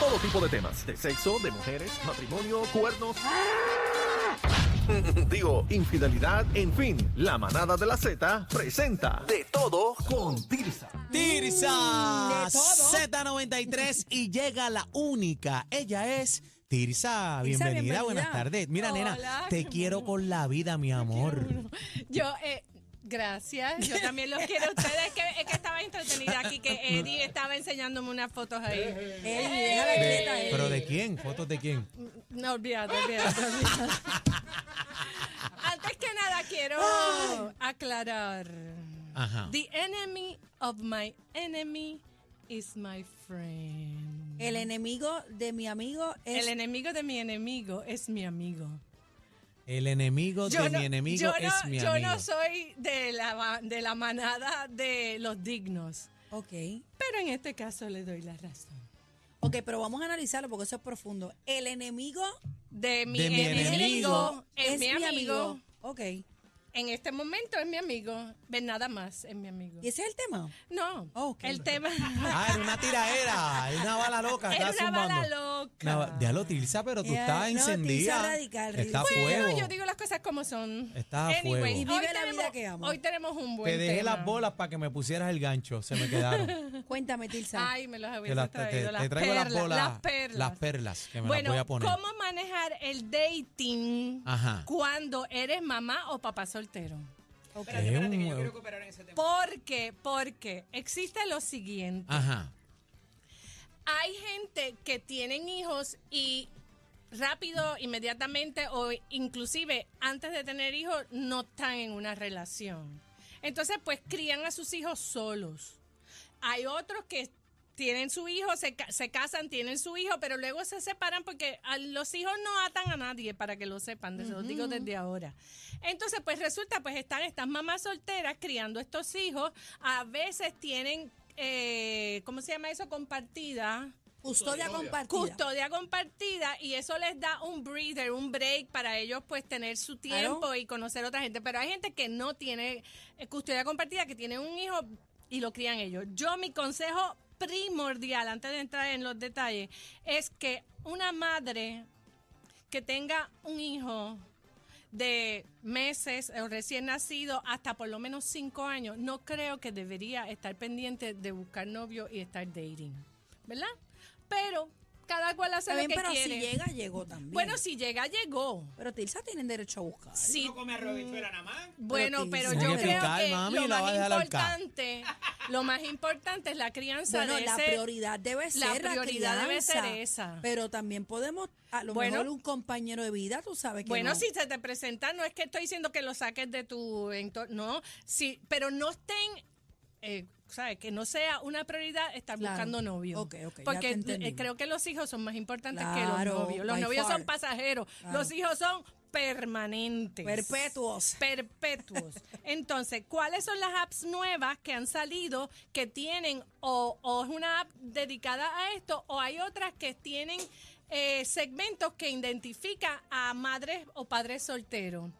todo tipo de temas, de sexo, de mujeres, matrimonio, cuernos. Digo, infidelidad, en fin, la manada de la Z presenta De todo con Tirsa. Tirsa De todo. Z93 y llega la única. Ella es Tirsa. Bienvenida, bienvenida. buenas tardes. Mira, Hola, nena, te quiero con la vida, mi amor. Yo, eh, gracias. Yo también los quiero a ustedes. Es que, es que estaba entretenida aquí, que Eddie estaba enseñándome unas fotos ahí. Eli, déjala quieta, Eli. ¿Pero de quién? ¿Fotos de quién? No, olvídate, olvídate, olvídate. Antes que nada, quiero aclarar. Ajá. The enemy of my enemy is my friend. El enemigo de mi amigo es. El enemigo de mi enemigo es mi amigo. El enemigo de mi enemigo yo es no- mi yo amigo. no soy de la, de la manada de los dignos. Ok. Pero en este caso le doy la razón. Ok, pero vamos a analizarlo porque eso es profundo. El enemigo De mi, De mi enemigo, enemigo es, mi amigo. Ok. En este momento es mi amigo. Ven nada más, es mi amigo. ¿Y ese es el tema? No, Oh, ok. el tema Ah, era una tiraera, era una bala loca. es estaba una bala loca. Ba- Déjalo, Tirsa, pero tú Ya, estás no, encendida. Radical, Está ridícula. fuego. Bueno, yo digo las cosas como son. Estás a Anyway, fuego. Y vive hoy la vida tenemos- que ama. Hoy tenemos un buen Te dejé tema. las bolas para que me pusieras el gancho. Se me quedaron. Cuéntame, Tilsa. Ay, me los Te, había las- te- traído. te las traigo perlas, las bolas. Las perlas. Las perlas que me bueno, las voy a poner. ¿cómo manejar el dating Ajá. cuando eres mamá o papá soltero? Un- Porque, porque existe lo siguiente. Ajá. Hay gente que tienen hijos y rápido, inmediatamente o inclusive antes de tener hijos no están en una relación. Entonces, pues crían a sus hijos solos. Hay otros que tienen su hijo, se, ca- se casan, tienen su hijo, pero luego se separan porque a los hijos no atan a nadie, para que lo sepan, se los digo desde ahora. Entonces, pues resulta, pues están estas mamás solteras criando estos hijos, a veces tienen, eh, ¿cómo se llama eso? Compartida. Custodia compartida. Custodia compartida y eso les da un breather, un break para ellos pues tener su tiempo Claro. y conocer a otra gente. Pero hay gente que no tiene eh, custodia compartida, que tiene un hijo y lo crían ellos. Yo mi consejo primordial, antes de entrar en los detalles, es que una madre que tenga un hijo de meses o recién nacido hasta por lo menos cinco años, no creo que debería estar pendiente de buscar novio y estar dating, ¿verdad? Pero cada cual hace bien, lo que pero quiere. si llega, llegó también. bueno, si llega, llegó. Pero Tilsa tienen derecho a buscar. Sí, come arroz y habichuela nada más. bueno, Pero yo creo picar, que mami, lo más importante, lo más importante es la crianza Bueno, de la ese- prioridad debe ser la la, prioridad debe ser esa. Pero también podemos, a lo Bueno. mejor un compañero de vida, tú sabes que Bueno, no. si se te presenta, no es que estoy diciendo que lo saques de tu entorno, no, sí, pero no estén, eh, ¿sabes? Que no sea una prioridad estar Claro. buscando novio. Porque eh, creo que los hijos son más importantes que los novios. Los novios far. son pasajeros, Claro. los hijos son permanentes. Perpetuos. Perpetuos. Entonces, ¿cuáles son las apps nuevas que han salido que tienen o, o es una app dedicada a esto o hay otras que tienen eh, segmentos que identifican a madres o padres solteros?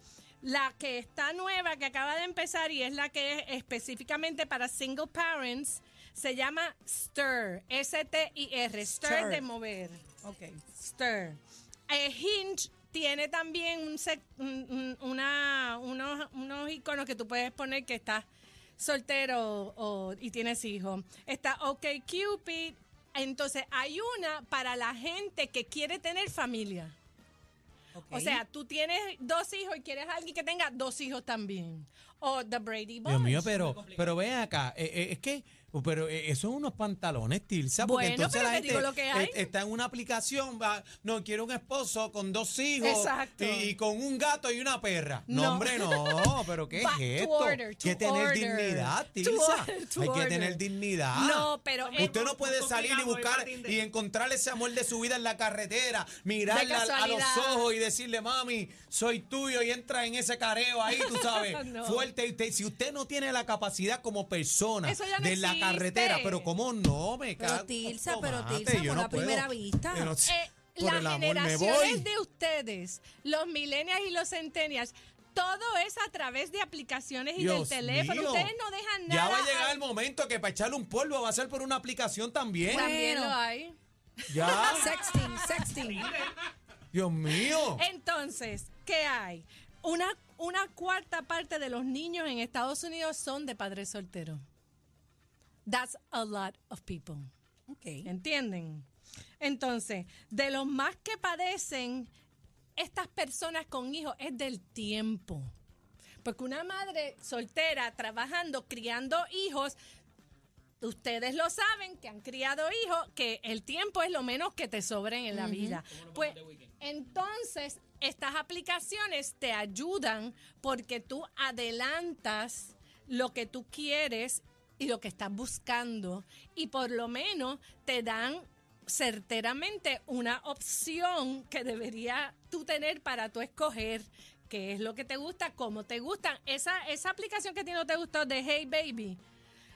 La que está nueva, que acaba de empezar y es la que es específicamente para single parents, se llama Stir, S-T-I-R, Stir Stir. de mover. Ok. Stir. Eh, Hinge tiene también un sec- un- un- una, unos, unos iconos que tú puedes poner que estás soltero o- y tienes hijos. Está OK Cupid. Entonces hay una para la gente que quiere tener familia. O sea, tú tienes dos hijos y quieres a alguien que tenga dos hijos también. O The Brady Bunch. Dios mío, pero, pero ven acá, eh, eh, es que, pero eh, eso son unos pantalones, Tilsa, porque Bueno, entonces la te gente digo lo que hay. eh, está en una aplicación, va, no, quiero un esposo con dos hijos Exacto. y, y con un gato y una perra. No, No. hombre, no, pero ¿qué Ba- es to esto? order, Hay que tener order. dignidad, Tilsa. order, Hay que tener dignidad. No, pero es- Usted no puede salir y buscar y encontrar ese amor de su vida en la carretera, mirarla a- los ojos y decirle, mami, soy tuyo y entra en ese careo ahí, tú sabes, No. fuerte. Y usted- si usted no tiene la capacidad como persona Eso ya no de la. Carretera, pero cómo no, me Pero cago Tilsa, pero tomate, Tilsa, yo por no la puedo. primera vista. Yo no- Eh, por el las amor me generaciones voy. de ustedes, los millennials y los centennials, todo es a través de aplicaciones y Dios del teléfono. mío. Ustedes no dejan Ya nada. va a llegar el momento que para echarle un polvo va a ser por una aplicación también. También Bueno. lo hay. Ya. Sexting, sexting. Dios mío. Entonces, ¿qué hay? Una, una cuarta parte de los niños en Estados Unidos son de padres solteros. That's a lot of people. Ok. ¿Entienden? Entonces, de los más que padecen estas personas con hijos es del tiempo. Porque una madre soltera trabajando, criando hijos, ustedes lo saben, que han criado hijos, que el tiempo es lo menos que te sobren en la vida. Pues entonces, estas aplicaciones te ayudan porque tú adelantas lo que tú quieres y lo que estás buscando y por lo menos te dan certeramente una opción que debería tú tener para tú escoger qué es lo que te gusta, cómo te gustan. Esa, esa aplicación que a ti no te gustó de Hey Baby,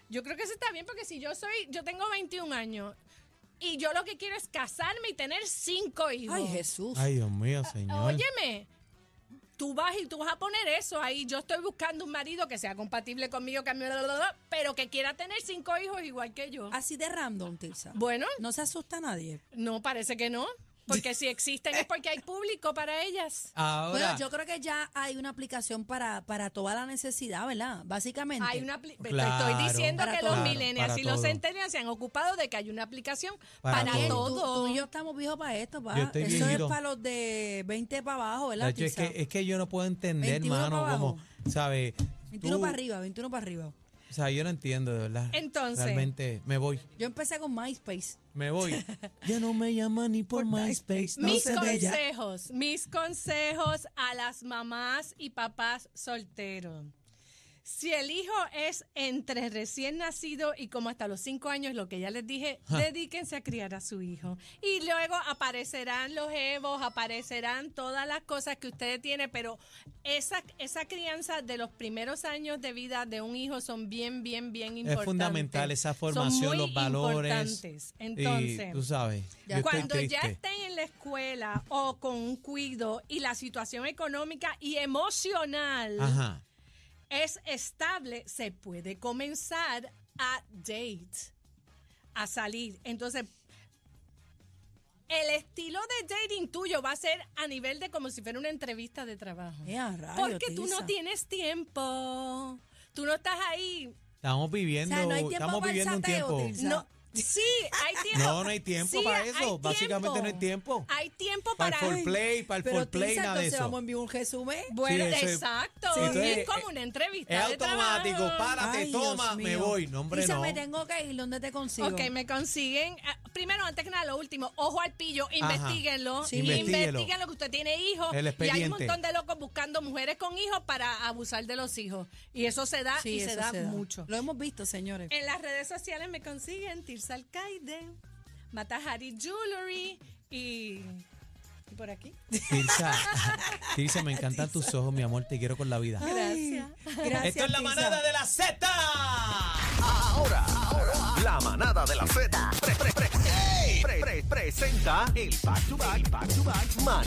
yo creo que eso está bien porque si yo soy, yo tengo 21 años y yo lo que quiero es casarme y tener cinco hijos. Ay, Jesús. Ay, Dios mío, señor. Óyeme, tú vas y tú vas a poner eso ahí. Yo estoy buscando un marido que sea compatible conmigo, que me- pero que quiera tener cinco hijos igual que yo. Así de random, Tirsa. Bueno, No se asusta a nadie. no parece que no, porque si existen es porque hay público para ellas. Ahora, Bueno, yo creo que ya hay una aplicación para, para toda la necesidad, ¿verdad? Básicamente. Hay una Claro. estoy diciendo que todo. los Claro, millennials y los centennials se han ocupado de que hay una aplicación Para para, todo. tú-. Tú, y yo estamos viejos para esto, pa. Eso viejito. es para los de 20 para abajo, ¿verdad? hecho, es que, es que yo no puedo entender, 21 hermano, para como. ¿sabes? 21 Tú- para arriba, 21 para arriba. O sea, yo no entiendo, de verdad. Entonces- Realmente, me voy. Yo empecé con MySpace. Me voy. ya no me llaman ni por, Por MySpace. No mis consejos, mis consejos a las mamás y papás solteros. Si el hijo es entre recién nacido y como hasta los cinco años, lo que ya les dije, dedíquense a criar a su hijo. Y luego aparecerán los evos, aparecerán todas las cosas que ustedes tienen, pero esa, esa crianza de los primeros años de vida de un hijo son bien, bien, bien importantes. fundamental esa Son formación, muy los valores. importantes. Entonces, y tú sabes, yo cuando estoy ya estén en la escuela o con un cuido y la situación económica y emocional Ajá. Es estable, se puede comenzar a date, a salir. Entonces, el estilo de dating tuyo va a ser a nivel de como si fuera una entrevista de trabajo. A rayos, Porque tú no tienes tiempo. Tú no estás ahí. Estamos viviendo, O sea, no hay tiempo estamos para el viviendo un tiempo. No, sí, hay tiempo. No, no hay tiempo Sí, para eso. Básicamente no hay tiempo. Hay tiempo Para para. el foreplay, para el Pero foreplay, nada de eso. vamos a enviar un resumen. Bueno, Sí, exacto. Sí, entonces, es como una entrevista. Es de automático, trabajo. párate, Ay, toma, me voy. No, hombre, no. me tengo que ir. ¿Dónde te consigo? Ok, me consiguen. ah, Primero, antes que nada, lo último, ojo al pillo, investíguenlo. Sí, investíguelo. Investíguenlo que usted tiene hijos. El y hay un montón de locos buscando mujeres con hijos para abusar de los hijos. Y eso se da Sí, y se eso da, mucho. Lo hemos visto, señores. En las redes sociales me consiguen Tirsa Alcaide, Matahari Jewelry y, y por aquí. Tirsa, Tirsa, me encantan tus ojos, mi amor. Te quiero con la vida. Gracias. Gracias, Esto es la Tirsa. manada de la Z. Ahora, ahora, la manada de la Z pre- pre- pre- pre- pre- presenta el back to back, back to back,